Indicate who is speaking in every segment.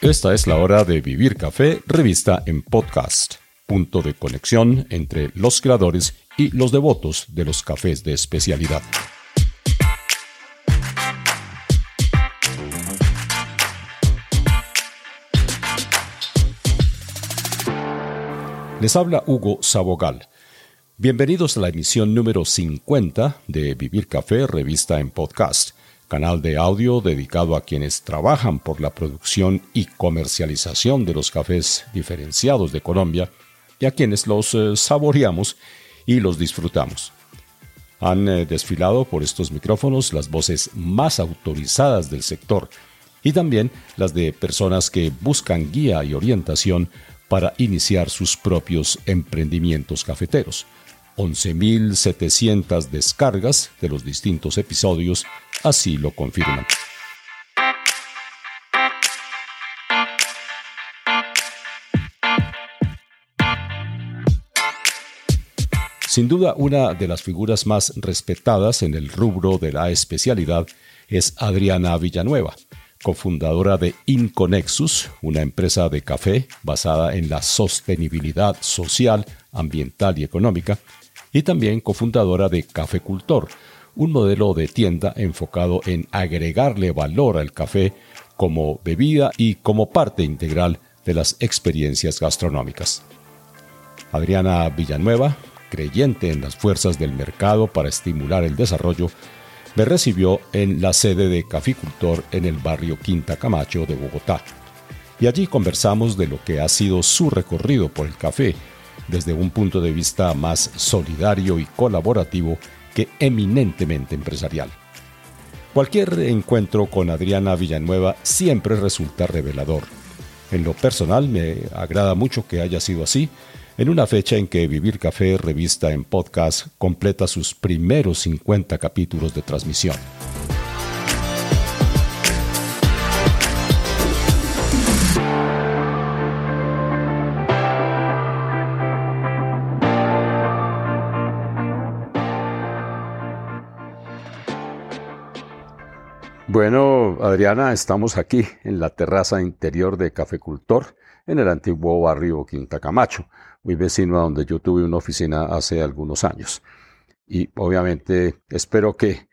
Speaker 1: Esta es la hora de Vivir Café, revista en podcast, punto de conexión entre los creadores y los devotos de los cafés de especialidad. Les habla Hugo Sabogal. Bienvenidos a la emisión número 50 de Vivir Café, revista en podcast canal de audio dedicado a quienes trabajan por la producción y comercialización de los cafés diferenciados de Colombia y a quienes los eh, saboreamos y los disfrutamos. Han eh, desfilado por estos micrófonos las voces más autorizadas del sector y también las de personas que buscan guía y orientación para iniciar sus propios emprendimientos cafeteros 11.700 descargas de los distintos episodios así lo confirman. Sin duda, una de las figuras más respetadas en el rubro de la especialidad es Adriana Villanueva, cofundadora de Inconexus, una empresa de café basada en la sostenibilidad social, ambiental y económica, y también cofundadora de Café Cultor, un modelo de tienda enfocado en agregarle valor al café como bebida y como parte integral de las experiencias gastronómicas. Adriana Villanueva, creyente en las fuerzas del mercado para estimular el desarrollo, me recibió en la sede de Caficultor en el barrio Quinta Camacho de Bogotá. Y allí conversamos de lo que ha sido su recorrido por el café desde un punto de vista más solidario y colaborativo que eminentemente empresarial. Cualquier encuentro con Adriana Villanueva siempre resulta revelador. En lo personal me agrada mucho que haya sido así, en una fecha en que Vivir Café, revista en podcast, completa sus primeros 50 capítulos de transmisión. Bueno, Adriana, estamos aquí en la terraza interior de Cafecultor, en el antiguo barrio Quinta Camacho, muy vecino a donde yo tuve una oficina hace algunos años. Y obviamente espero que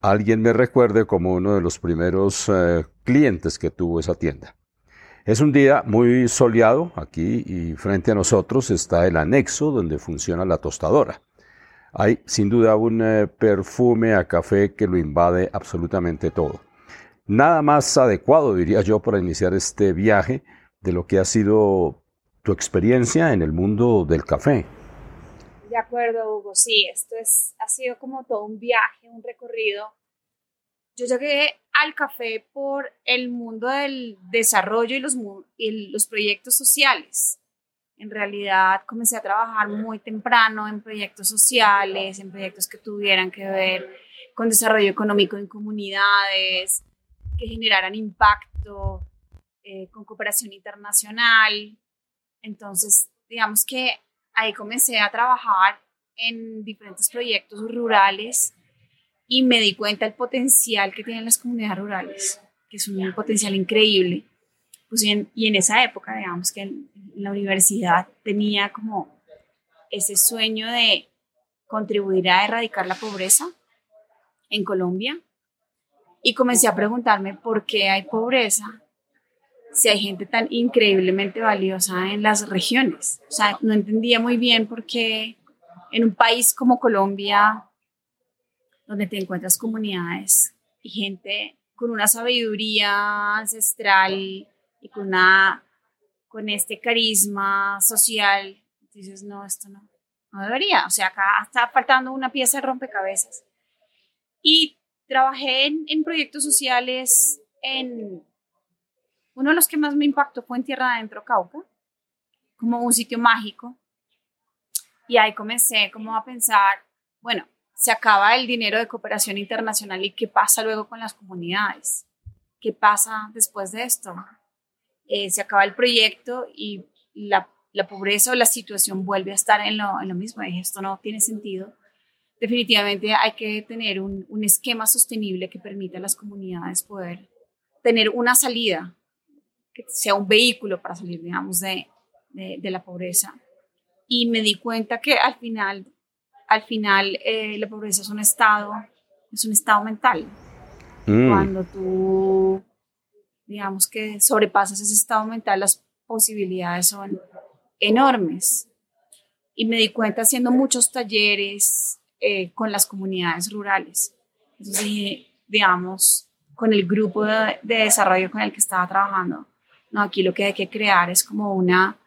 Speaker 1: alguien me recuerde como uno de los primeros eh, clientes que tuvo esa tienda. Es un día muy soleado aquí y frente a nosotros está el anexo donde funciona la tostadora. Hay sin duda un eh, perfume a café que lo invade absolutamente todo. Nada más adecuado, diría yo, para iniciar este viaje de lo que ha sido tu experiencia en el mundo del café.
Speaker 2: De acuerdo, Hugo, sí, esto es, ha sido como todo un viaje, un recorrido. Yo llegué al café por el mundo del desarrollo y los, y los proyectos sociales. En realidad comencé a trabajar muy temprano en proyectos sociales, en proyectos que tuvieran que ver con desarrollo económico en comunidades, que generaran impacto, eh, con cooperación internacional. Entonces, digamos que ahí comencé a trabajar en diferentes proyectos rurales y me di cuenta del potencial que tienen las comunidades rurales, que es un potencial increíble. Pues y, en, esa época, digamos que la universidad tenía como ese sueño de contribuir a erradicar la pobreza en Colombia y comencé a preguntarme por qué hay pobreza si hay gente tan increíblemente valiosa en las regiones. O sea, no entendía muy bien por qué en un país como Colombia, donde te encuentras comunidades y gente con una sabiduría ancestral y con, una, con este carisma social, dices, no, esto no, no debería. O sea, acá está faltando una pieza de rompecabezas. Y trabajé en, en proyectos sociales en... Uno de los que más me impactó fue en Tierra Adentro, Cauca, como un sitio mágico. Y ahí comencé como a pensar, bueno, se acaba el dinero de cooperación internacional y qué pasa luego con las comunidades. ¿Qué pasa después de esto? Eh, se acaba el proyecto y la, pobreza o la situación vuelve a estar en lo, en lo mismo. esto no tiene sentido. Definitivamente hay que tener un, un esquema sostenible que permita a las comunidades poder tener una salida que sea un vehículo para salir, digamos, de, de, la pobreza. Y me di cuenta que al final, al final eh, la pobreza es un estado, es un estado mental. Mm. Cuando tú, digamos que sobrepasas ese estado mental, las posibilidades son enormes. Y me di cuenta haciendo muchos talleres eh, con las comunidades rurales. Entonces, digamos, con el grupo de, desarrollo con el que estaba trabajando, no, aquí lo que hay que crear es como una,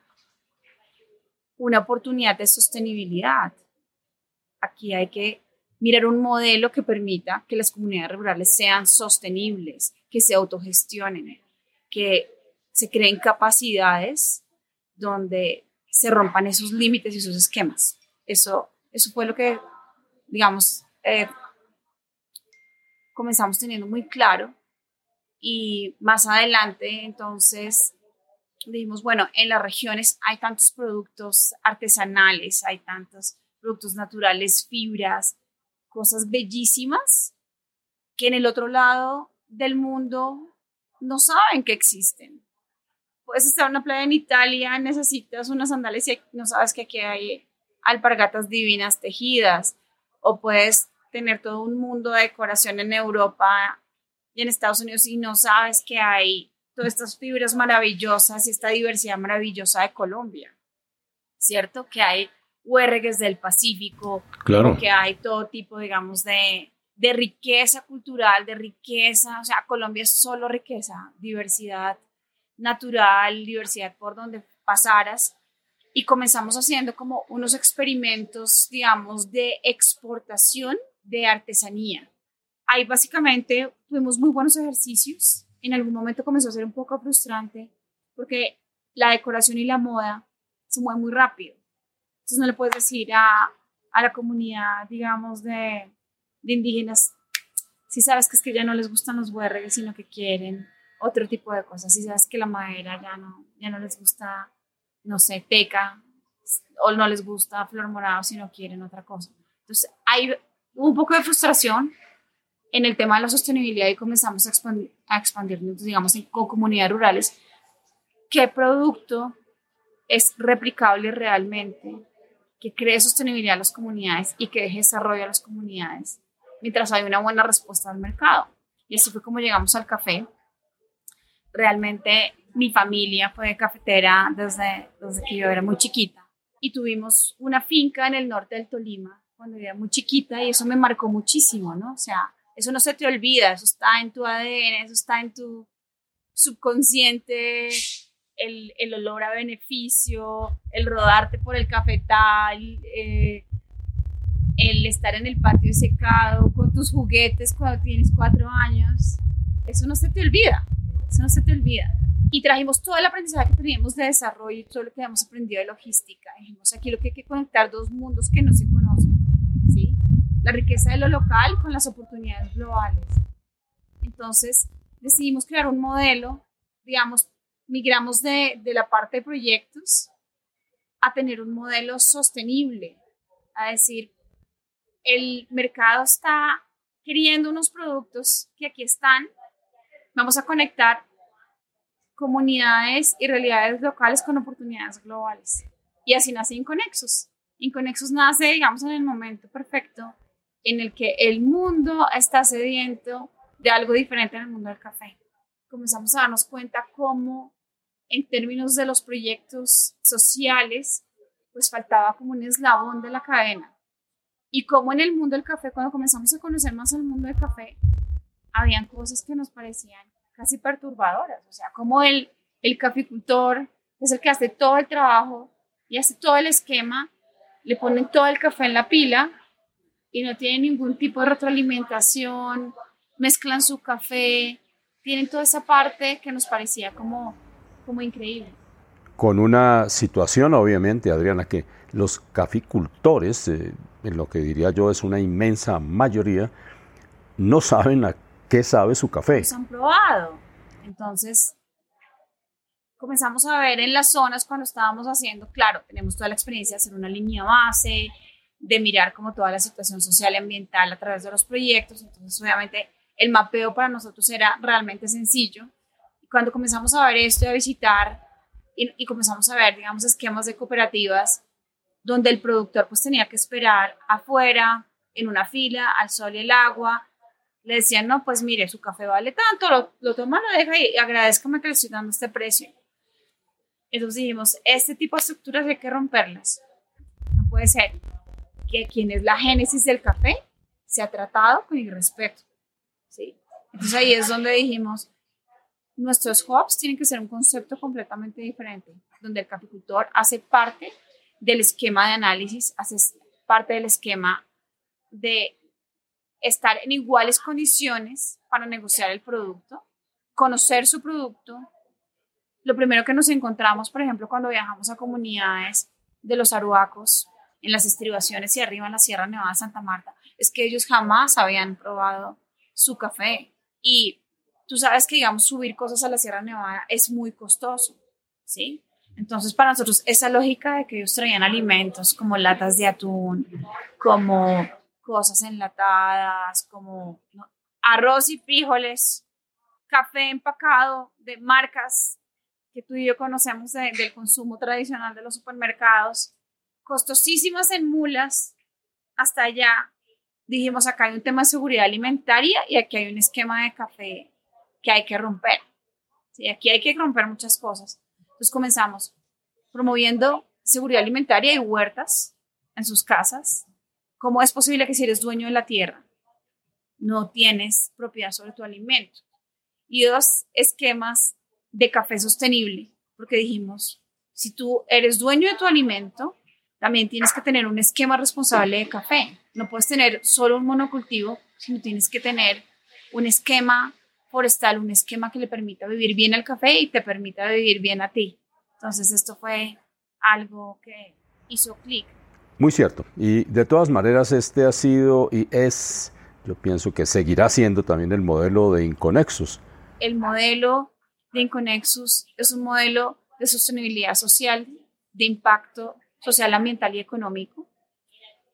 Speaker 2: una oportunidad de sostenibilidad. Aquí hay que mirar un modelo que permita que las comunidades rurales sean sostenibles, que se autogestionen, que se creen capacidades donde se rompan esos límites y esos esquemas. Eso, eso fue lo que, digamos, eh, comenzamos teniendo muy claro y más adelante entonces dijimos, bueno, en las regiones hay tantos productos artesanales, hay tantos productos naturales, fibras, cosas bellísimas que en el otro lado del mundo no saben que existen. Puedes estar en una playa en Italia, necesitas unas sandalias y no sabes que aquí hay alpargatas divinas tejidas, o puedes tener todo un mundo de decoración en Europa y en Estados Unidos y no sabes que hay todas estas fibras maravillosas y esta diversidad maravillosa de Colombia, ¿cierto? Que hay huergues del Pacífico,
Speaker 1: claro.
Speaker 2: que hay todo tipo, digamos, de, de riqueza cultural, de riqueza, o sea, Colombia es solo riqueza, diversidad natural, diversidad por donde pasaras. Y comenzamos haciendo como unos experimentos, digamos, de exportación de artesanía. Ahí básicamente tuvimos muy buenos ejercicios. En algún momento comenzó a ser un poco frustrante porque la decoración y la moda se mueven muy rápido. Entonces no le puedes decir a, a la comunidad, digamos, de, de, indígenas, si sabes que es que ya no les gustan los huergues, sino que quieren otro tipo de cosas, si sabes que la madera ya no, ya no les gusta, no sé, teca, o no les gusta flor morado, sino quieren otra cosa. Entonces hay un poco de frustración en el tema de la sostenibilidad y comenzamos a expandirnos, digamos, en, con comunidades rurales. ¿Qué producto es replicable realmente, que cree sostenibilidad a las comunidades y que deje desarrollo a las comunidades mientras hay una buena respuesta al mercado? Y así fue como llegamos al café. Realmente mi familia fue cafetera desde, desde que yo era muy chiquita y tuvimos una finca en el norte del Tolima cuando era muy chiquita y eso me marcó muchísimo, ¿no? O sea, eso no se te olvida, eso está en tu ADN, eso está en tu subconsciente, el, el olor a beneficio, el rodarte por el cafetal, eh, el estar en el patio secado con tus juguetes cuando tienes cuatro años, eso no se te olvida, eso no se te olvida. Y trajimos todo el aprendizaje que teníamos de desarrollo y todo lo que habíamos aprendido de logística. Dijimos, aquí lo que hay que conectar dos mundos que no se conocen la riqueza de lo local con las oportunidades globales. Entonces, decidimos crear un modelo, digamos, migramos de, de la parte de proyectos a tener un modelo sostenible, a decir, el mercado está queriendo unos productos que aquí están, vamos a conectar comunidades y realidades locales con oportunidades globales. Y así nace Inconexus. Inconexus nace, digamos, en el momento perfecto en el que el mundo está sediento de algo diferente en el mundo del café. Comenzamos a darnos cuenta cómo en términos de los proyectos sociales, pues faltaba como un eslabón de la cadena. Y cómo en el mundo del café, cuando comenzamos a conocer más el mundo del café, habían cosas que nos parecían casi perturbadoras. O sea, como el, el caficultor es el que hace todo el trabajo y hace todo el esquema, le ponen todo el café en la pila y no tienen ningún tipo de retroalimentación, mezclan su café, tienen toda esa parte que nos parecía como, como increíble.
Speaker 1: Con una situación, obviamente, Adriana, que los caficultores, eh, en lo que diría yo es una inmensa mayoría, no saben a qué sabe su café.
Speaker 2: Los han probado. Entonces, comenzamos a ver en las zonas cuando estábamos haciendo, claro, tenemos toda la experiencia de hacer una línea base, de mirar como toda la situación social y ambiental a través de los proyectos. Entonces, obviamente, el mapeo para nosotros era realmente sencillo. cuando comenzamos a ver esto y a visitar y, y, comenzamos a ver, digamos, esquemas de cooperativas donde el productor pues tenía que esperar afuera, en una fila, al sol y el agua, le decían, no, pues mire, su café vale tanto, lo, lo toma, lo deja y agradezcame que le estoy dando este precio. Entonces dijimos, este tipo de estructuras hay que romperlas. No puede ser que quien es la génesis del café se ha tratado con irrespeto. ¿sí? Entonces ahí es donde dijimos, nuestros hubs tienen que ser un concepto completamente diferente, donde el caficultor hace parte del esquema de análisis, hace parte del esquema de estar en iguales condiciones para negociar el producto, conocer su producto. Lo primero que nos encontramos, por ejemplo, cuando viajamos a comunidades de los aruacos, en las estribaciones y arriba en la Sierra Nevada Santa Marta, es que ellos jamás habían probado su café. Y tú sabes que, digamos, subir cosas a la Sierra Nevada es muy costoso, ¿sí? Entonces, para nosotros, esa lógica de que ellos traían alimentos como latas de atún, como cosas enlatadas, como arroz y frijoles, café empacado de marcas que tú y yo conocemos del consumo tradicional de los supermercados, costosísimas en mulas, hasta allá. Dijimos, acá hay un tema de seguridad alimentaria y aquí hay un esquema de café que hay que romper. Sí, aquí hay que romper muchas cosas. Entonces comenzamos promoviendo seguridad alimentaria y huertas en sus casas. ¿Cómo es posible que si eres dueño de la tierra no tienes propiedad sobre tu alimento? Y dos esquemas de café sostenible, porque dijimos, si tú eres dueño de tu alimento, también tienes que tener un esquema responsable de café. No puedes tener solo un monocultivo, sino tienes que tener un esquema forestal, un esquema que le permita vivir bien al café y te permita vivir bien a ti. Entonces esto fue algo que hizo clic.
Speaker 1: Muy cierto. Y de todas maneras este ha sido y es, yo pienso que seguirá siendo también el modelo de Inconexus.
Speaker 2: El modelo de Inconexus es un modelo de sostenibilidad social, de impacto social, ambiental y económico,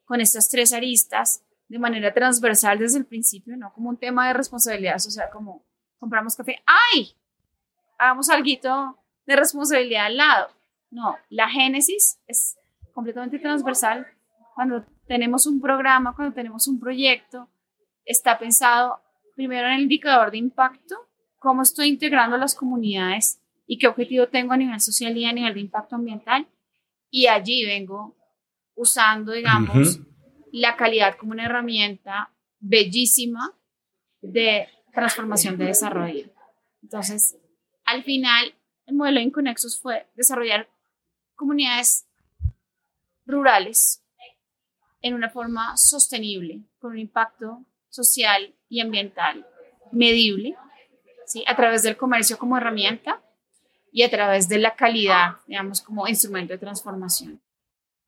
Speaker 2: con estas tres aristas de manera transversal desde el principio, no como un tema de responsabilidad social, como compramos café, ¡ay! Hagamos algo de responsabilidad al lado. No, la génesis es completamente transversal. Cuando tenemos un programa, cuando tenemos un proyecto, está pensado primero en el indicador de impacto, cómo estoy integrando las comunidades y qué objetivo tengo a nivel social y a nivel de impacto ambiental y allí vengo usando, digamos, la calidad como una herramienta bellísima de transformación de desarrollo. Entonces, al final, el modelo de Inconexus fue desarrollar comunidades rurales en una forma sostenible, con un impacto social y ambiental medible, ¿sí? a través del comercio como herramienta y a través de la calidad, digamos, como instrumento de transformación.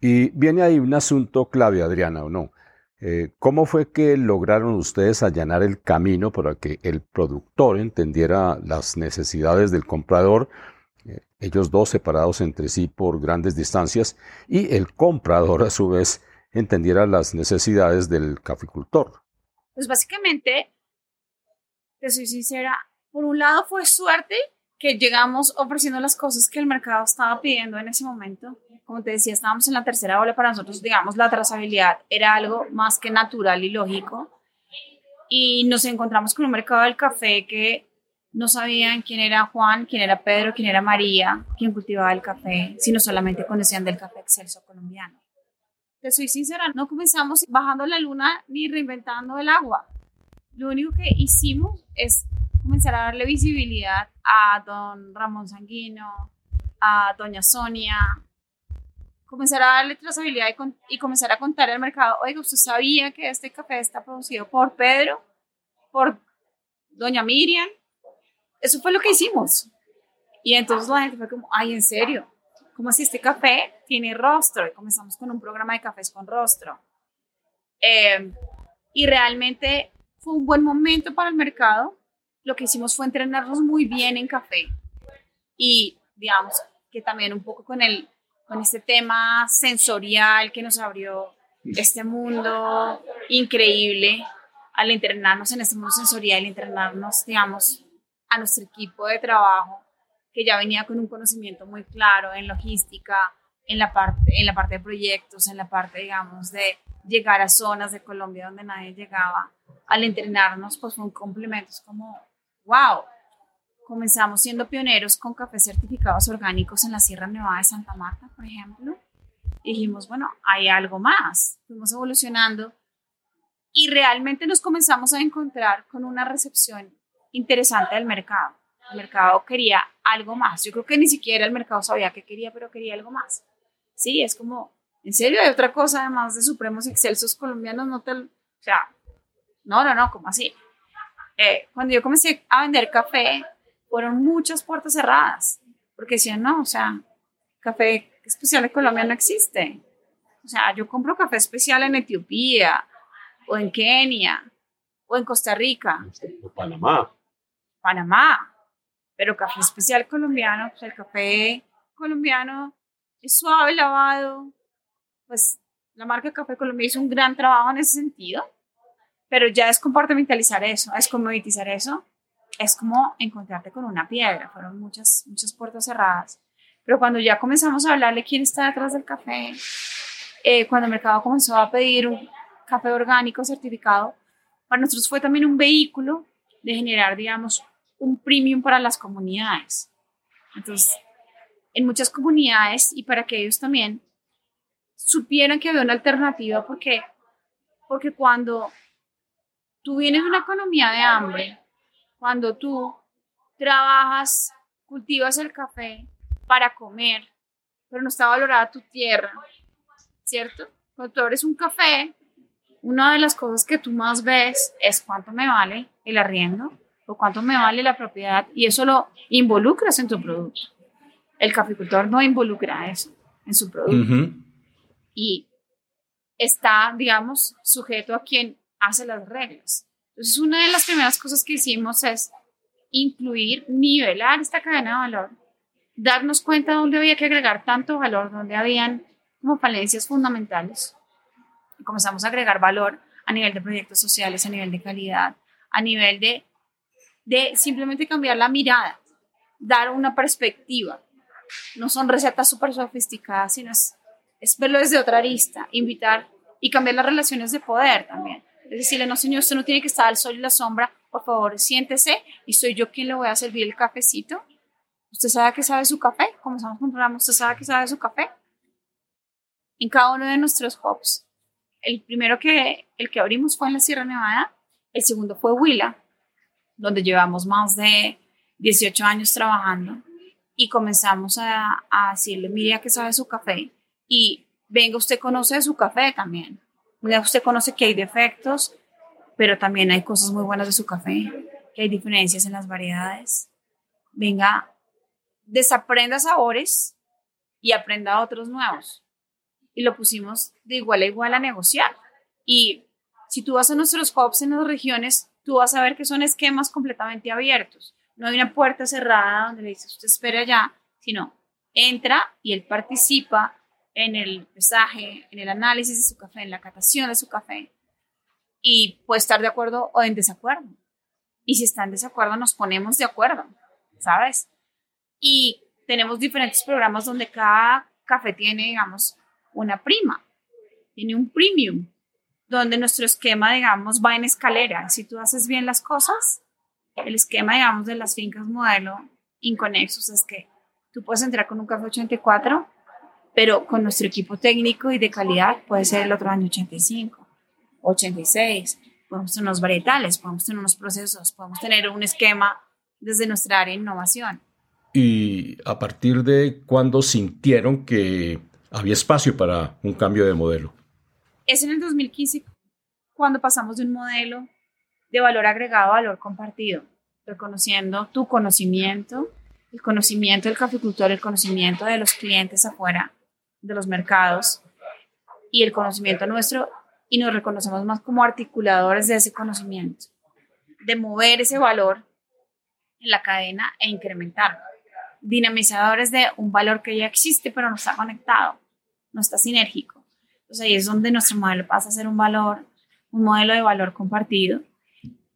Speaker 1: Y viene ahí un asunto clave, Adriana, ¿o no? Eh, ¿Cómo fue que lograron ustedes allanar el camino para que el productor entendiera las necesidades del comprador, eh, ellos dos separados entre sí por grandes distancias, y el comprador a su vez entendiera las necesidades del caficultor?
Speaker 2: Pues básicamente, te soy sincera, por un lado fue suerte que llegamos ofreciendo las cosas que el mercado estaba pidiendo en ese momento. Como te decía, estábamos en la tercera ola, para nosotros, digamos, la trazabilidad era algo más que natural y lógico. Y nos encontramos con un mercado del café que no sabían quién era Juan, quién era Pedro, quién era María, quién cultivaba el café, sino solamente conocían del café excelso colombiano. Te soy sincera, no comenzamos bajando la luna ni reinventando el agua. Lo único que hicimos es comenzar a darle visibilidad a don Ramón Sanguino, a doña Sonia, comenzar a darle trazabilidad y, y comenzar a contar al mercado, oiga, ¿usted sabía que este café está producido por Pedro, por doña Miriam? Eso fue lo que hicimos. Y entonces la gente fue como, ay, ¿en serio? ¿Cómo así este café tiene rostro? Y comenzamos con un programa de cafés con rostro. Eh, y realmente fue un buen momento para el mercado lo que hicimos fue entrenarnos muy bien en café y digamos que también un poco con el con este tema sensorial que nos abrió este mundo increíble al entrenarnos en este mundo sensorial, entrenarnos, digamos, a nuestro equipo de trabajo que ya venía con un conocimiento muy claro en logística, en la parte, en la parte de proyectos, en la parte, digamos, de llegar a zonas de Colombia donde nadie llegaba. Al entrenarnos, pues fue un como, wow, comenzamos siendo pioneros con cafés certificados orgánicos en la Sierra Nevada de Santa Marta, por ejemplo. Y dijimos, bueno, hay algo más. Fuimos evolucionando y realmente nos comenzamos a encontrar con una recepción interesante del mercado. El mercado quería algo más. Yo creo que ni siquiera el mercado sabía qué quería, pero quería algo más. Sí, es como, en serio, hay otra cosa además de Supremos Excelsos colombianos, no te, o sea, no, no, no, como así. Eh, cuando yo comencé a vender café, fueron muchas puertas cerradas, porque decían, no, o sea, café especial de Colombia no existe. O sea, yo compro café especial en Etiopía, o en Kenia, o en Costa Rica.
Speaker 1: O Panamá.
Speaker 2: Panamá. Pero café especial colombiano, pues el café colombiano es suave, lavado. Pues la marca Café Colombia hizo un gran trabajo en ese sentido, pero ya es comportamentalizar eso, es comoditizar eso, es como encontrarte con una piedra. Fueron muchas, muchas puertas cerradas. Pero cuando ya comenzamos a hablarle quién está detrás del café, eh, cuando el mercado comenzó a pedir un café orgánico certificado, para nosotros fue también un vehículo de generar, digamos, un premium para las comunidades. Entonces, en muchas comunidades y para que ellos también supieran que había una alternativa porque, porque cuando tú vienes de una economía de hambre, cuando tú trabajas, cultivas el café para comer, pero no está valorada tu tierra, ¿cierto? Cuando tú abres un café, una de las cosas que tú más ves es cuánto me vale el arriendo o cuánto me vale la propiedad y eso lo involucras en tu producto. El caficultor no involucra eso en su producto y está, digamos, sujeto a quien hace las reglas. Entonces, una de las primeras cosas que hicimos es incluir, nivelar esta cadena de valor, darnos cuenta de dónde había que agregar tanto valor, dónde habían como falencias fundamentales. Y comenzamos a agregar valor a nivel de proyectos sociales, a nivel de calidad, a nivel de, de simplemente cambiar la mirada, dar una perspectiva. No son recetas súper sofisticadas, sino es, es verlo desde otra arista, invitar y cambiar las relaciones de poder también. Decirle, no señor, usted no tiene que estar al sol y la sombra, por favor, siéntese y soy yo quien le voy a servir el cafecito. ¿Usted sabe que sabe su café? Comenzamos con un ¿usted sabe que sabe su café? En cada uno de nuestros hubs. El primero que, el que abrimos fue en la Sierra Nevada, el segundo fue Huila, donde llevamos más de 18 años trabajando y comenzamos a, a decirle, mire, que sabe su café y venga, usted conoce su café también. Usted conoce que hay defectos, pero también hay cosas muy buenas de su café, que hay diferencias en las variedades. Venga, desaprenda sabores y aprenda otros nuevos. Y lo pusimos de igual a igual a negociar. Y si tú vas a nuestros hubs en las regiones, tú vas a ver que son esquemas completamente abiertos. No hay una puerta cerrada donde le dices, usted espera allá, sino entra y él participa en el pesaje, en el análisis de su café, en la catación de su café, y puede estar de acuerdo o en desacuerdo. Y si está en desacuerdo, nos ponemos de acuerdo, ¿sabes? Y tenemos diferentes programas donde cada café tiene, digamos, una prima, tiene un premium, donde nuestro esquema, digamos, va en escalera. Si tú haces bien las cosas, el esquema, digamos, de las fincas modelo Inconexus es que tú puedes entrar con un café 84 pero con nuestro equipo técnico y de calidad puede ser el otro año 85, 86, podemos tener unos varietales, podemos tener unos procesos, podemos tener un esquema desde nuestra área de innovación.
Speaker 1: ¿Y a partir de cuándo sintieron que había espacio para un cambio de modelo?
Speaker 2: Es en el 2015 cuando pasamos de un modelo de valor agregado a valor compartido, reconociendo tu conocimiento, el conocimiento del caficultor, el conocimiento de los clientes afuera de los mercados y el conocimiento nuestro y nos reconocemos más como articuladores de ese conocimiento, de mover ese valor en la cadena e incrementarlo. Dinamizadores de un valor que ya existe pero no está conectado, no está sinérgico. Entonces ahí es donde nuestro modelo pasa a ser un valor, un modelo de valor compartido.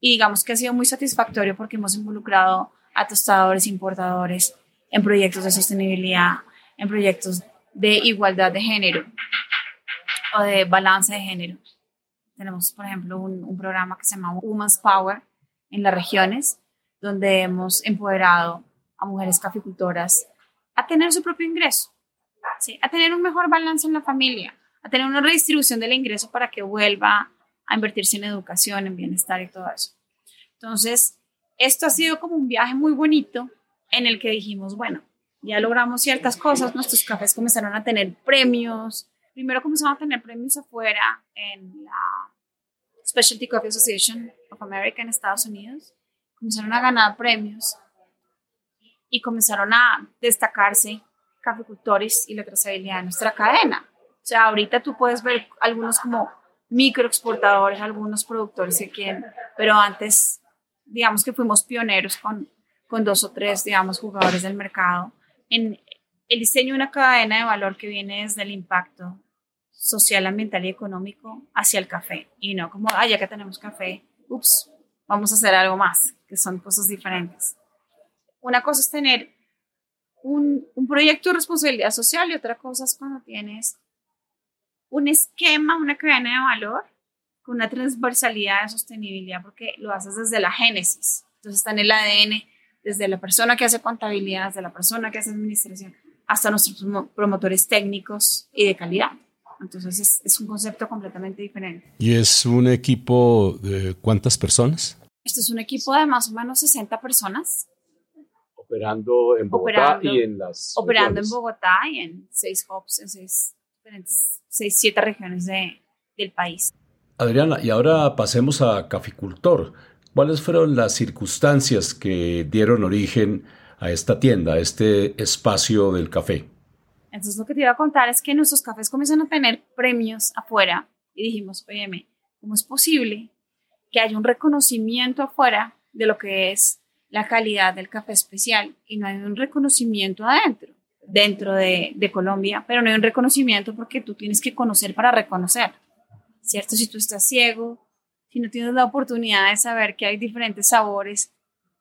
Speaker 2: Y digamos que ha sido muy satisfactorio porque hemos involucrado a tostadores importadores en proyectos de sostenibilidad, en proyectos de igualdad de género o de balance de género. Tenemos, por ejemplo, un, programa que se llama Women's Power en las regiones, donde hemos empoderado a mujeres caficultoras a tener su propio ingreso, ¿sí? a tener un mejor balance en la familia, a tener una redistribución del ingreso para que vuelva a invertirse en educación, en bienestar y todo eso. Entonces, esto ha sido como un viaje muy bonito en el que dijimos, bueno, ya logramos ciertas cosas, nuestros cafés comenzaron a tener premios, primero comenzaron a tener premios afuera en la Specialty Coffee Association of America en Estados Unidos, comenzaron a ganar premios y comenzaron a destacarse caficultores y la trazabilidad de nuestra cadena. O sea, ahorita tú puedes ver algunos como microexportadores, algunos productores que quieren, pero antes, digamos que fuimos pioneros con, con dos o tres, digamos, jugadores del mercado en el diseño de una cadena de valor que viene desde el impacto social, ambiental y económico hacia el café. Y no como, ah, ya que tenemos café, ups, vamos a hacer algo más, que son cosas diferentes. Una cosa es tener un, un proyecto de responsabilidad social y otra cosa es cuando tienes un esquema, una cadena de valor con una transversalidad de sostenibilidad porque lo haces desde la génesis. Entonces está en el ADN, desde la persona que hace contabilidad, desde la persona que hace administración, hasta nuestros promotores técnicos y de calidad. Entonces es, es, un concepto completamente diferente.
Speaker 1: ¿Y es un equipo de cuántas personas?
Speaker 2: Esto es un equipo de más o menos 60 personas.
Speaker 1: Operando en Bogotá y en las...
Speaker 2: Operando en Bogotá y en seis hubs, en seis diferentes, seis, siete regiones de, del país.
Speaker 1: Adriana, y ahora pasemos a caficultor. ¿Cuáles fueron las circunstancias que dieron origen a esta tienda, a este espacio del café?
Speaker 2: Entonces lo que te iba a contar es que nuestros cafés comienzan a tener premios afuera y dijimos, oye, ¿cómo es posible que haya un reconocimiento afuera de lo que es la calidad del café especial y no hay un reconocimiento adentro, dentro de, de Colombia, pero no hay un reconocimiento porque tú tienes que conocer para reconocer, ¿cierto? Si tú estás ciego, si no tienes la oportunidad de saber que hay diferentes sabores,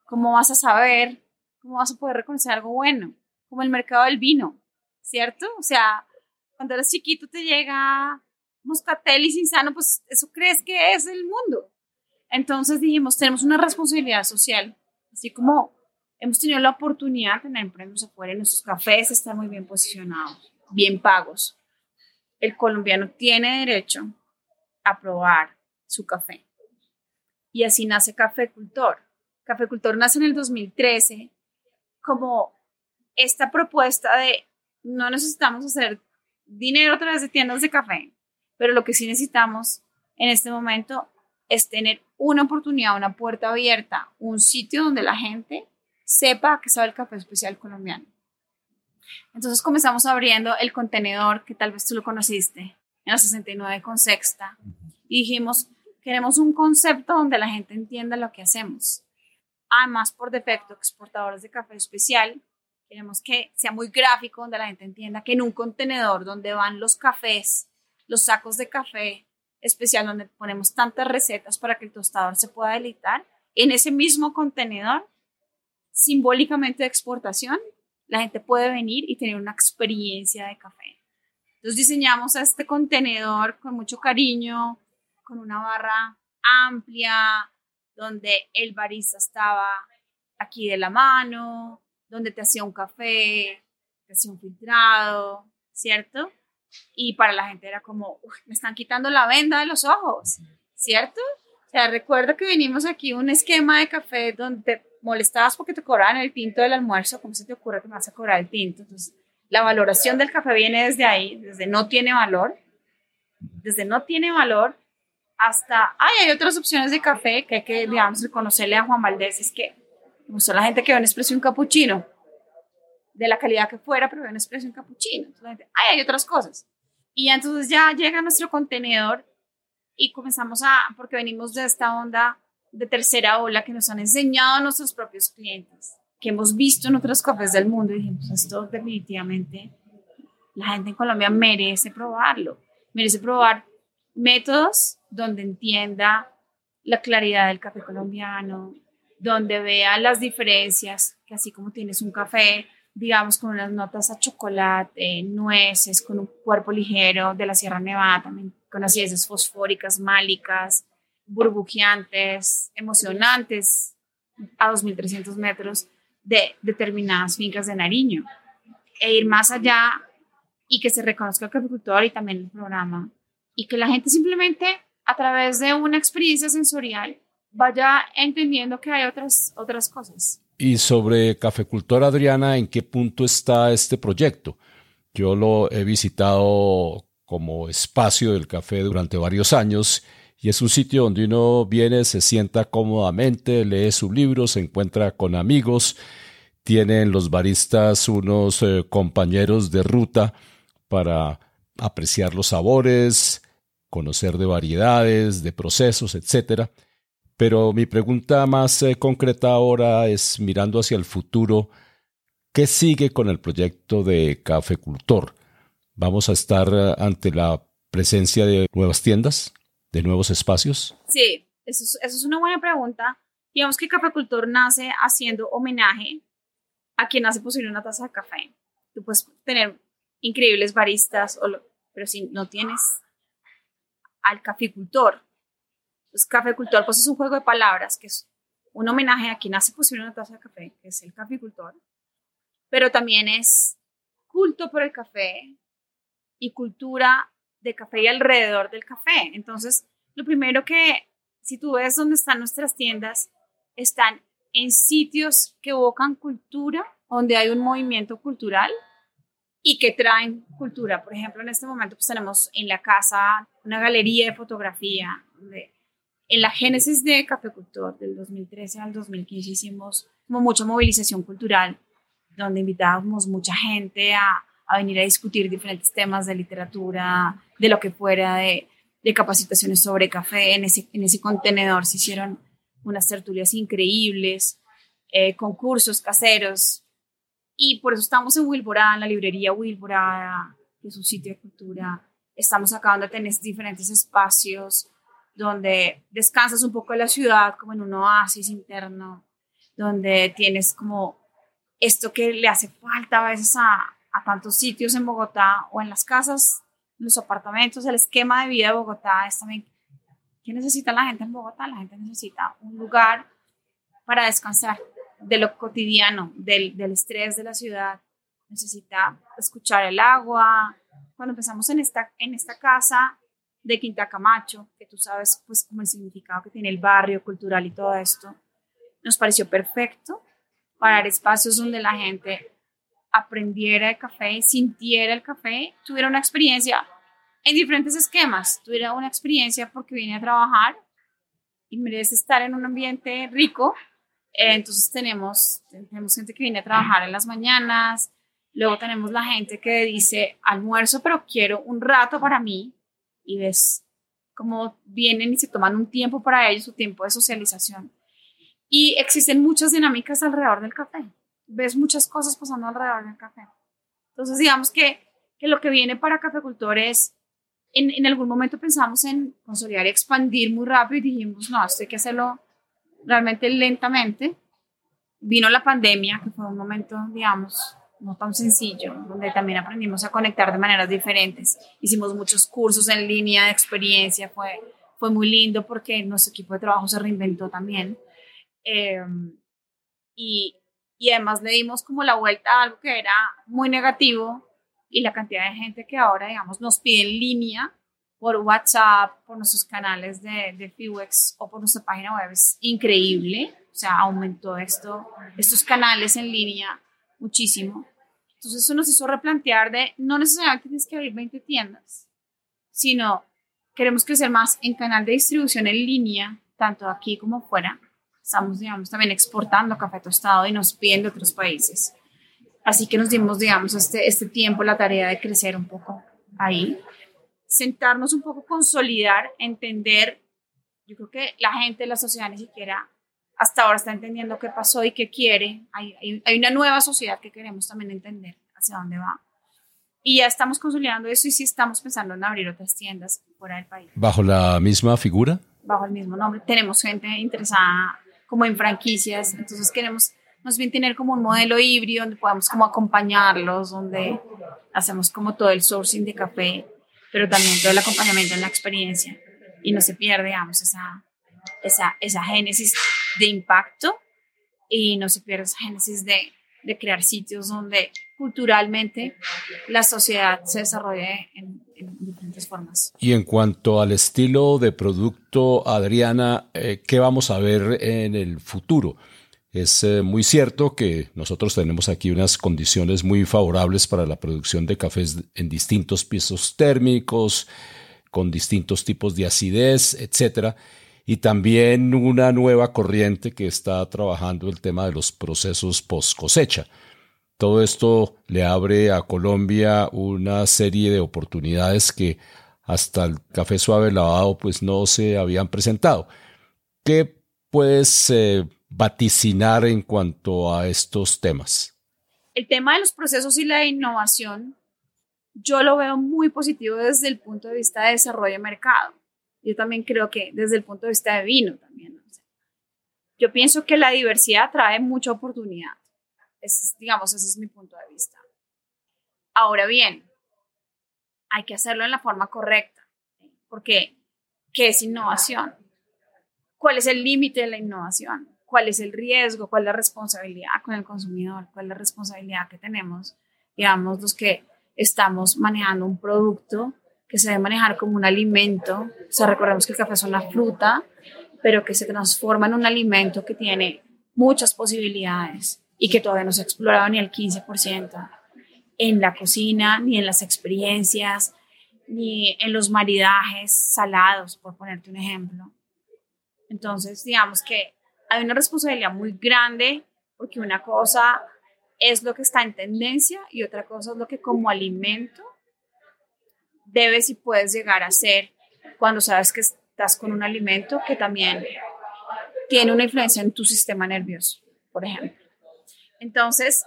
Speaker 2: ¿cómo vas a saber? ¿Cómo vas a poder reconocer algo bueno? Como el mercado del vino ¿cierto? O sea, cuando eres chiquito te llega moscatel y insano, pues eso crees que es el mundo. Entonces dijimos, tenemos una responsabilidad social, así como hemos tenido la oportunidad de tener premios afuera, nuestros cafés están muy bien posicionados, bien pagos. El colombiano tiene derecho a probar su café. Y así nace Café Cultor. Café Cultor nace en el 2013 como esta propuesta de no necesitamos hacer dinero a través de tiendas de café, pero lo que sí necesitamos en este momento es tener una oportunidad, una puerta abierta, un sitio donde la gente sepa que sabe el café especial colombiano. Entonces comenzamos abriendo el contenedor, que tal vez tú lo conociste, en la 69 con Sexta, y dijimos, queremos un concepto donde la gente entienda lo que hacemos. Además, por defecto, exportadores de café especial, Queremos que sea muy gráfico, donde la gente entienda que en un contenedor donde van los cafés, los sacos de café especial, donde ponemos tantas recetas para que el tostador se pueda deleitar, en ese mismo contenedor, simbólicamente de exportación, la gente puede venir y tener una experiencia de café. Entonces diseñamos este contenedor con mucho cariño, con una barra amplia, donde el barista estaba aquí de la mano, donde te hacía un café, te hacía un filtrado, ¿cierto? Y para la gente era como, me están quitando la venda de los ojos, ¿cierto? O sea, recuerdo que vinimos aquí un esquema de café donde te molestabas porque te cobraban el tinto del almuerzo, ¿cómo se te ocurre que me vas a cobrar el tinto? Entonces, la valoración del café viene desde ahí, desde no tiene valor, desde no tiene valor hasta, ay, hay otras opciones de café que hay que, digamos, reconocerle a Juan Valdés, es que gustó la gente que ve un expresión un capuchino, de la calidad que fuera, pero ve un expresión un capuchino. Hay otras cosas. Y entonces ya llega nuestro contenedor y comenzamos a, porque venimos de esta onda de tercera ola que nos han enseñado nuestros propios clientes, que hemos visto en otros cafés del mundo y dijimos, esto definitivamente la gente en Colombia merece probarlo, merece probar métodos donde entienda la claridad del café colombiano, donde vea las diferencias, que así como tienes un café, digamos, con unas notas a chocolate, nueces, con un cuerpo ligero de la Sierra Nevada, también con acidez fosfóricas, málicas, burbujeantes, emocionantes, a 2.300 metros de determinadas fincas de Nariño. E ir más allá y que se reconozca el caficultor y también el programa. Y que la gente simplemente a través de una experiencia sensorial vaya entendiendo que hay otras, otras cosas.
Speaker 1: Y sobre Cafecultor Adriana, ¿en qué punto está este proyecto? Yo lo he visitado como espacio del café durante varios años y es un sitio donde uno viene, se sienta cómodamente, lee su libro, se encuentra con amigos, tienen los baristas unos eh, compañeros de ruta para apreciar los sabores, conocer de variedades, de procesos, etc. Pero mi pregunta más eh, concreta ahora es mirando hacia el futuro, ¿qué sigue con el proyecto de Cafecultor? ¿Vamos a estar eh, ante la presencia de nuevas tiendas, de nuevos espacios?
Speaker 2: Sí, eso es, eso es una buena pregunta. Digamos que Cafecultor nace haciendo homenaje a quien hace posible una taza de café. Tú puedes tener increíbles baristas, pero si no tienes al caficultor, pues caficultor pues es un juego de palabras que es un homenaje a quien hace posible una taza de café, que es el caficultor, pero también es culto por el café y cultura de café y alrededor del café. Entonces, lo primero que, si tú ves dónde están nuestras tiendas, están en sitios que evocan cultura, donde hay un movimiento cultural y que traen cultura. Por ejemplo, en este momento pues tenemos en la casa una galería de fotografía. En la génesis de Cafecultor del 2013 al 2015 hicimos como mucha movilización cultural, donde invitábamos mucha gente a, a venir a discutir diferentes temas de literatura, de lo que fuera, de, de capacitaciones sobre café. En ese, en ese contenedor se hicieron unas tertulias increíbles, eh, concursos caseros, y por eso estamos en Wilborada, en la librería Wilborada, que es un sitio de cultura. Estamos acá donde tenés diferentes espacios donde descansas un poco de la ciudad, como en un oasis interno, donde tienes como esto que le hace falta a veces a, a tantos sitios en Bogotá o en las casas, los apartamentos, el esquema de vida de Bogotá es también ¿Qué necesita la gente en Bogotá? La gente necesita un lugar para descansar de lo cotidiano, del, del estrés de la ciudad. Necesita escuchar el agua. Cuando empezamos en esta, en esta casa de Quinta Camacho, que tú sabes pues como el significado que tiene el barrio cultural y todo esto, nos pareció perfecto para dar espacios donde la gente aprendiera el café, sintiera el café, tuviera una experiencia en diferentes esquemas. Tuviera una experiencia porque vine a trabajar y merece estar en un ambiente rico. Eh, entonces tenemos, tenemos gente que viene a trabajar en las mañanas, luego tenemos la gente que dice almuerzo, pero quiero un rato para mí y ves cómo vienen y se toman un tiempo para ellos, su tiempo de socialización. Y existen muchas dinámicas alrededor del café. Ves muchas cosas pasando alrededor del café. Entonces, digamos que, que lo que viene para cafecultores en, algún momento pensamos en consolidar y expandir muy rápido y dijimos, no, esto hay que hacerlo realmente lentamente. Vino la pandemia, que fue un momento, digamos, no tan sencillo, donde también aprendimos a conectar de maneras diferentes. Hicimos muchos cursos en línea de experiencia, fue, fue muy lindo porque nuestro equipo de trabajo se reinventó también. Em, y, y además le dimos como la vuelta a algo que era muy negativo, y la cantidad de gente que ahora, digamos, nos pide en línea por WhatsApp, por nuestros canales de, de FIWEX o por nuestra página web es increíble. O sea, aumentó esto, estos canales en línea muchísimo. Entonces eso nos hizo replantear de no necesariamente tienes que abrir 20 tiendas, sino queremos crecer más en canal de distribución en línea, tanto aquí como fuera. Estamos, digamos, también exportando café tostado y nos piden de otros países. Así que nos dimos, digamos, este, este tiempo, la tarea de crecer un poco ahí, sentarnos un poco, consolidar, entender. Yo creo que la gente, la sociedad ni siquiera hasta ahora está entendiendo qué pasó y qué quiere. Hay, hay, una nueva sociedad que queremos también entender hacia dónde va. Y ya estamos consolidando eso y sí estamos pensando en abrir otras tiendas fuera del país.
Speaker 1: ¿Bajo la misma figura?
Speaker 2: Bajo el mismo nombre. Tenemos gente interesada como en franquicias. Entonces queremos más bien tener como un modelo híbrido donde podamos como acompañarlos, donde hacemos como todo el sourcing de café, pero también todo el acompañamiento en la experiencia y no se pierde, digamos, esa, esa, esa génesis de impacto y no se pierde esa génesis de, de crear sitios donde culturalmente la sociedad se desarrolle en, diferentes formas.
Speaker 1: Y en cuanto al estilo de producto, Adriana, eh, ¿qué vamos a ver en el futuro? Es eh, muy cierto que nosotros tenemos aquí unas condiciones muy favorables para la producción de cafés en distintos pisos térmicos, con distintos tipos de acidez, etcétera, y también una nueva corriente que está trabajando el tema de los procesos post cosecha. Todo esto le abre a Colombia una serie de oportunidades que hasta el café suave lavado pues no se habían presentado. ¿Qué puedes eh, vaticinar en cuanto a estos temas?
Speaker 2: El tema de los procesos y la innovación, yo lo veo muy positivo desde el punto de vista de desarrollo de mercado. Yo también creo que desde el punto de vista de vino también. Yo pienso que la diversidad trae mucha oportunidad digamos, ese es mi punto de vista. Ahora bien, hay que hacerlo en la forma correcta, porque ¿qué es innovación? ¿Cuál es el límite de la innovación? ¿Cuál es el riesgo? ¿Cuál es la responsabilidad con el consumidor? ¿Cuál es la responsabilidad que tenemos, digamos, los que estamos manejando un producto que se debe manejar como un alimento? O sea, recordemos que el café es una fruta, pero que se transforma en un alimento que tiene muchas posibilidades y que todavía no se ha explorado ni el 15% en la cocina, ni en las experiencias, ni en los maridajes salados, por ponerte un ejemplo. Entonces, digamos que hay una responsabilidad muy grande porque una cosa es lo que está en tendencia y otra cosa es lo que como alimento debes y puedes llegar a ser cuando sabes que estás con un alimento que también tiene una influencia en tu sistema nervioso, por ejemplo. Entonces,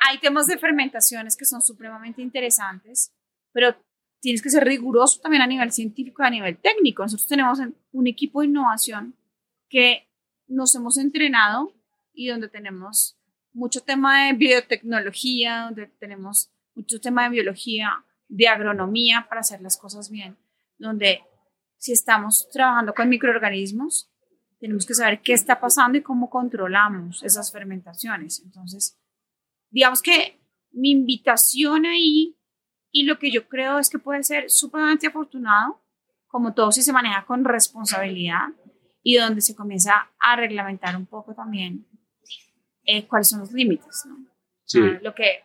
Speaker 2: hay temas de fermentaciones que son supremamente interesantes, pero tienes que ser riguroso también a nivel científico y a nivel técnico. Nosotros tenemos un equipo de innovación que nos hemos entrenado y donde tenemos mucho tema de biotecnología, donde tenemos mucho tema de biología, de agronomía para hacer las cosas bien, donde si estamos trabajando con microorganismos, tenemos que saber qué está pasando y cómo controlamos esas fermentaciones. Entonces, digamos que mi invitación ahí y lo que yo creo es que puede ser supremamente afortunado, como todo si se maneja con responsabilidad y donde se comienza a reglamentar un poco también eh, cuáles son los límites. ¿no? Sí. lo que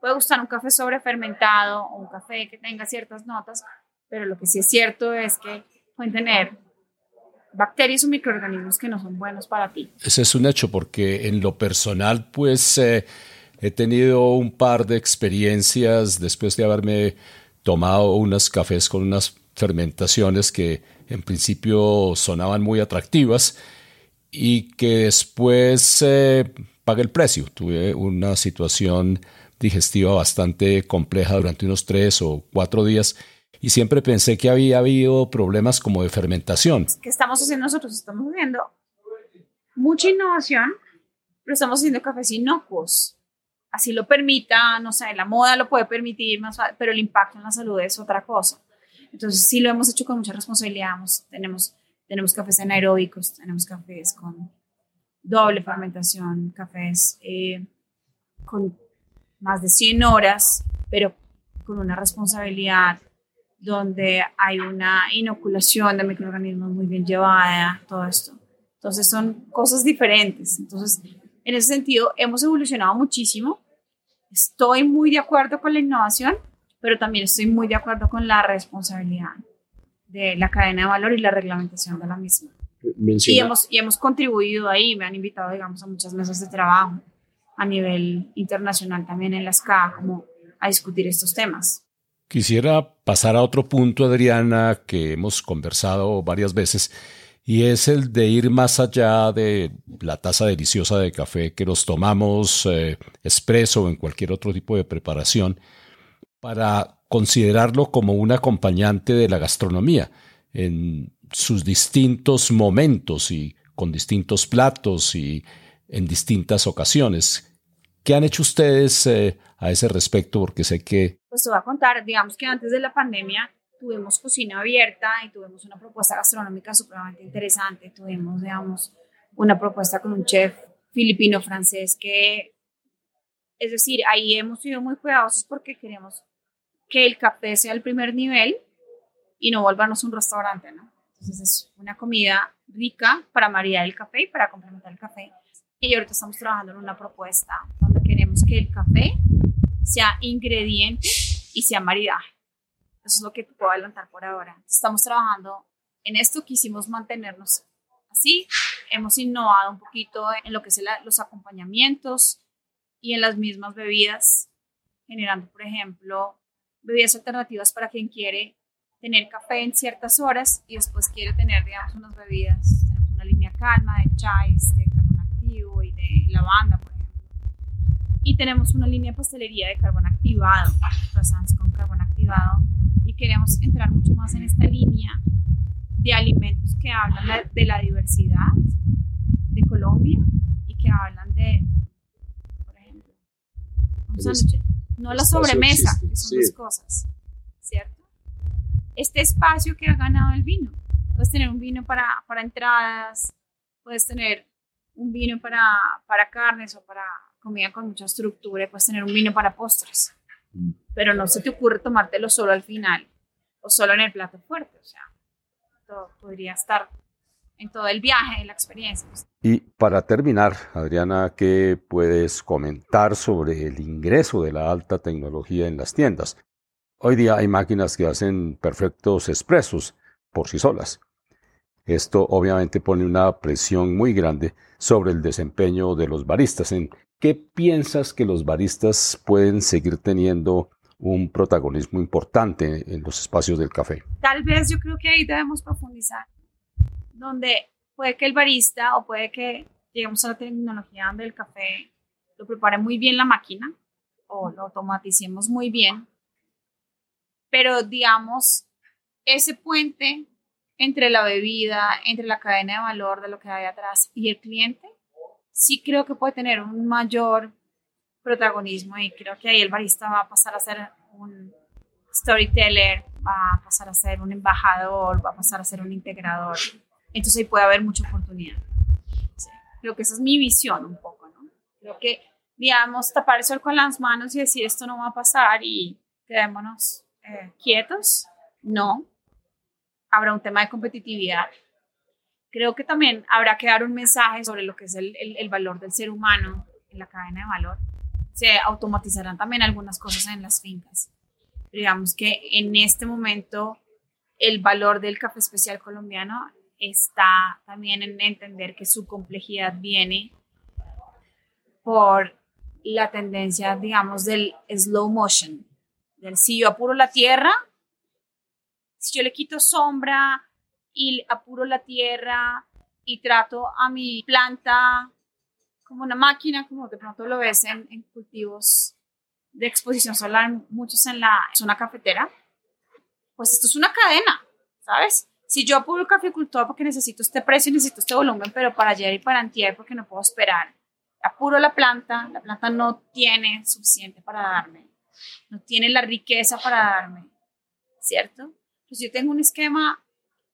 Speaker 2: puede gustar un café sobrefermentado o un café que tenga ciertas notas, pero lo que sí es cierto es que pueden tener bacterias o microorganismos que no son buenos para ti.
Speaker 1: Ese es un hecho porque en lo personal pues eh, he tenido un par de experiencias después de haberme tomado unos cafés con unas fermentaciones que en principio sonaban muy atractivas y que después eh, pagué el precio. Tuve una situación digestiva bastante compleja durante unos tres o cuatro días y siempre pensé que había habido problemas como de fermentación.
Speaker 2: ¿Qué estamos haciendo nosotros? Estamos haciendo mucha innovación, pero estamos haciendo cafés inocuos. Así lo permita, no sé, la moda lo puede permitir, más, pero el impacto en la salud es otra cosa. Entonces sí lo hemos hecho con mucha responsabilidad. Tenemos, tenemos cafés anaeróbicos, tenemos cafés con doble fermentación, cafés eh, con más de 100 horas, pero con una responsabilidad donde hay una inoculación de microorganismos muy bien llevada, todo esto. Entonces son cosas diferentes. Entonces, en ese sentido, hemos evolucionado muchísimo. Estoy muy de acuerdo con la innovación, pero también estoy muy de acuerdo con la responsabilidad de la cadena de valor y la reglamentación de la misma. Y hemos, y hemos contribuido ahí, me han invitado, digamos, a muchas mesas de trabajo a nivel internacional también en la SCA, como a discutir estos temas.
Speaker 1: Quisiera pasar a otro punto, Adriana, que hemos conversado varias veces, y es el de ir más allá de la taza deliciosa de café que nos tomamos eh, expreso o en cualquier otro tipo de preparación, para considerarlo como un acompañante de la gastronomía en sus distintos momentos y con distintos platos y en distintas ocasiones. ¿Qué han hecho ustedes eh, a ese respecto? Porque sé que...
Speaker 2: Pues te voy a contar, digamos que antes de la pandemia tuvimos cocina abierta y tuvimos una propuesta gastronómica supremamente interesante. Tuvimos, digamos, una propuesta con un chef filipino-francés que, es decir, ahí hemos sido muy cuidadosos porque queremos que el café sea el primer nivel y no volvernos un restaurante, ¿no? Entonces es una comida rica para maridar el café y para complementar el café. Y ahorita estamos trabajando en una propuesta donde queremos que el café sea ingrediente y sea maridaje. Eso es lo que puedo adelantar por ahora. Estamos trabajando en esto, quisimos mantenernos así. Hemos innovado un poquito en lo que son los acompañamientos y en las mismas bebidas, generando, por ejemplo, bebidas alternativas para quien quiere tener café en ciertas horas y después quiere tener, digamos, unas bebidas. Tenemos una línea calma de chais, de carbón activo y de lavanda, por ejemplo. Y tenemos una línea de pastelería de carbón activado, croissants con carbón activado. Y queremos entrar mucho más en esta línea de alimentos que hablan de la diversidad de Colombia y que hablan de, por ejemplo, un sándwich no la sobremesa, que son dos cosas, ¿cierto? Este espacio que ha ganado el vino. Puedes tener un vino para, para entradas, puedes tener un vino para, para carnes o para comida con mucha estructura, puedes tener un vino para postres. Mm. Pero no se te ocurre tomártelo solo al final o solo en el plato fuerte, o sea, todo podría estar en todo el viaje, en la experiencia.
Speaker 1: Y para terminar, Adriana, ¿qué puedes comentar sobre el ingreso de la alta tecnología en las tiendas? Hoy día hay máquinas que hacen perfectos expresos por sí solas. Esto obviamente pone una presión muy grande sobre el desempeño de los baristas. ¿En qué piensas que los baristas pueden seguir teniendo un protagonismo importante en los espacios del café?
Speaker 2: Tal vez yo creo que ahí debemos profundizar donde puede que el barista o puede que lleguemos a la tecnología donde el café lo prepare muy bien la máquina o lo automaticemos muy bien, pero digamos, ese puente entre la bebida, entre la cadena de valor de lo que hay atrás y el cliente, sí creo que puede tener un mayor protagonismo y creo que ahí el barista va a pasar a ser un storyteller, va a pasar a ser un embajador, va a pasar a ser un integrador entonces ahí puede haber mucha oportunidad. Creo que esa es mi visión un poco, ¿no? Creo que, digamos, tapar el sol con las manos y decir esto no va a pasar y quedémonos eh, quietos, no. Habrá un tema de competitividad. Creo que también habrá que dar un mensaje sobre lo que es el, el, el valor del ser humano en la cadena de valor. Se automatizarán también algunas cosas en las fincas. digamos que en este momento el valor del café especial colombiano está también en entender que su complejidad viene por la tendencia, digamos, del slow motion, del si yo apuro la tierra, si yo le quito sombra y apuro la tierra y trato a mi planta como una máquina, como de pronto lo ves en, en cultivos de exposición solar, muchos en la zona cafetera, pues esto es una cadena, ¿sabes? Si yo apuro el caficultor porque necesito este precio, necesito este volumen, pero para ayer y para antier porque no puedo esperar, apuro la planta, la planta no tiene suficiente para darme, no tiene la riqueza para darme, ¿cierto? Pues yo tengo un esquema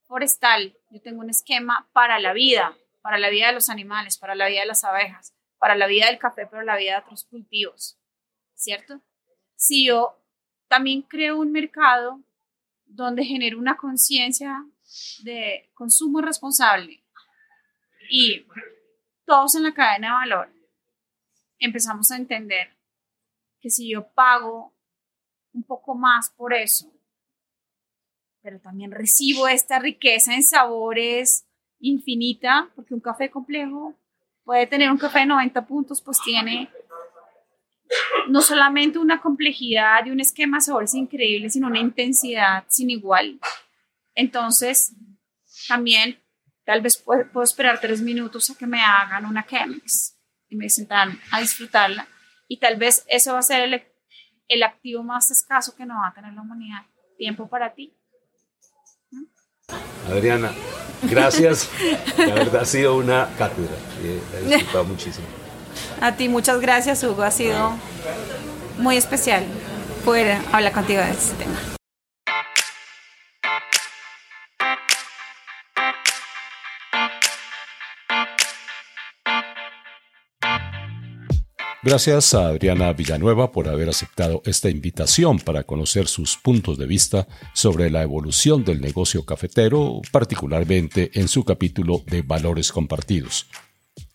Speaker 2: forestal, yo tengo un esquema para la vida, para la vida de los animales, para la vida de las abejas, para la vida del café, para la vida de otros cultivos, ¿cierto? Si yo también creo un mercado donde genero una conciencia de consumo responsable y todos en la cadena de valor empezamos a entender que si yo pago un poco más por eso, pero también recibo esta riqueza en sabores infinita, porque un café complejo puede tener un café de 90 puntos, pues tiene no solamente una complejidad y un esquema de sabores increíble, sino una intensidad sin igual. Entonces, también tal vez puedo, esperar tres minutos a que me hagan una Chemex y me sientan a disfrutarla. Y tal vez eso va a ser el, el activo más escaso que no va a tener la humanidad. Tiempo para ti.
Speaker 1: Adriana, Gracias. La verdad ha sido una cátedra. He disfrutado muchísimo.
Speaker 2: A ti muchas gracias, Hugo. Ha sido muy especial poder hablar contigo de este tema.
Speaker 1: Gracias a Adriana Villanueva por haber aceptado esta invitación para conocer sus puntos de vista sobre la evolución del negocio cafetero, particularmente en su capítulo de Valores Compartidos.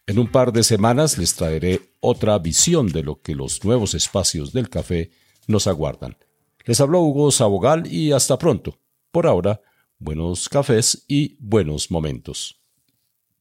Speaker 1: En un par de semanas les traeré otra visión de lo que los nuevos espacios del café nos aguardan. Les habló Hugo Sabogal y hasta pronto. Por ahora, buenos cafés y buenos momentos.